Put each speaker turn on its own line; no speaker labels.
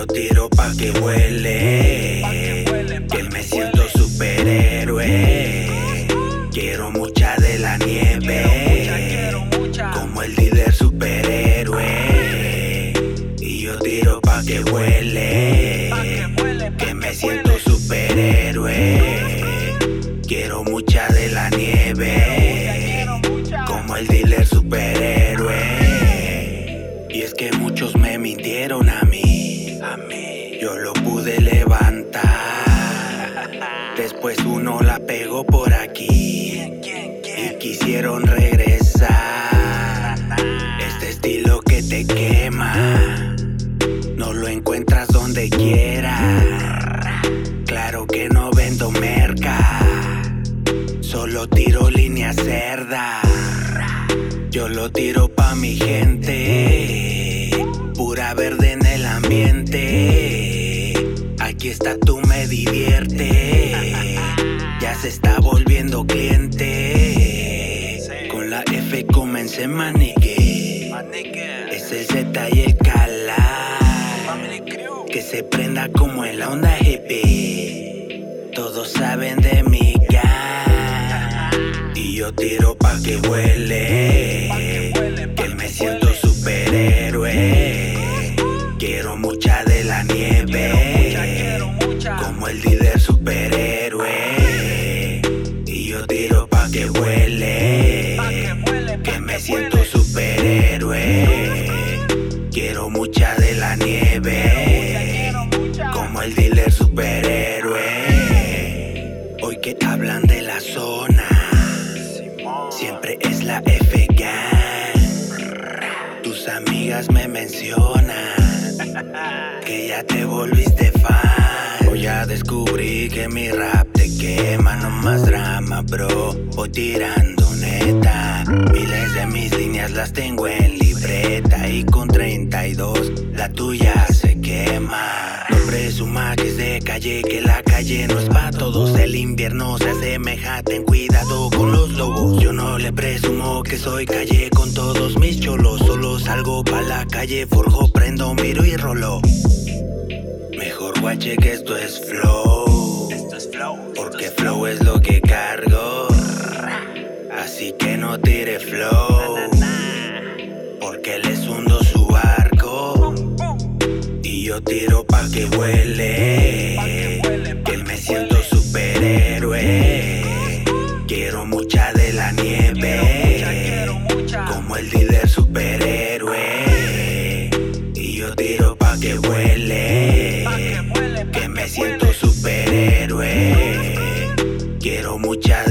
yo tiro pa' que huele. Que me siento superhéroe. Quiero mucha de la nieve. Como el líder superhéroe. Y yo tiro pa' que huele. Que me siento superhéroe. Quiero mucha de la nieve. Como el dealer superhéroe. Y es que muchos me mintieron a mí. Quisieron regresar. Este estilo que te quema. No lo encuentras donde quiera. Claro que no vendo merca. Solo tiro línea cerda. Yo lo tiro pa' mi gente. Pura verde en el ambiente. Aquí está tú me divierte. Ya se está volviendo cliente. La F comencé manique. Es el Z y el Cala. Que se prenda como en la onda GP. Todos saben de mi gang. Y yo tiro pa' que huele. Que me siento superhéroe. Quiero mucha de la nieve. Como el líder Quiero mucha de la nieve. Como el dealer superhéroe. Hoy que hablan de la zona. Siempre es la F Gang. Tus amigas me mencionan que ya te volviste fan. Hoy ya descubrí que mi rap te quema, no más drama, bro. Voy tirando neta. Miles de mis líneas las tengo en libreta y con 32 la tuya se quema. No presuma que es de calle, que la calle no es pa' todos. El invierno se asemeja, ten cuidado con los lobos. Yo no le presumo que soy calle con todos mis cholos. Solo salgo pa' la calle, forjo, prendo, miro y rolo. Mejor guache que esto es flow. Porque flow es lo que Tiro pa' que huele. Que me siento superhéroe. Quiero mucha de la nieve. Como el líder superhéroe. Y yo tiro pa' que huele. Que me siento superhéroe. Quiero mucha de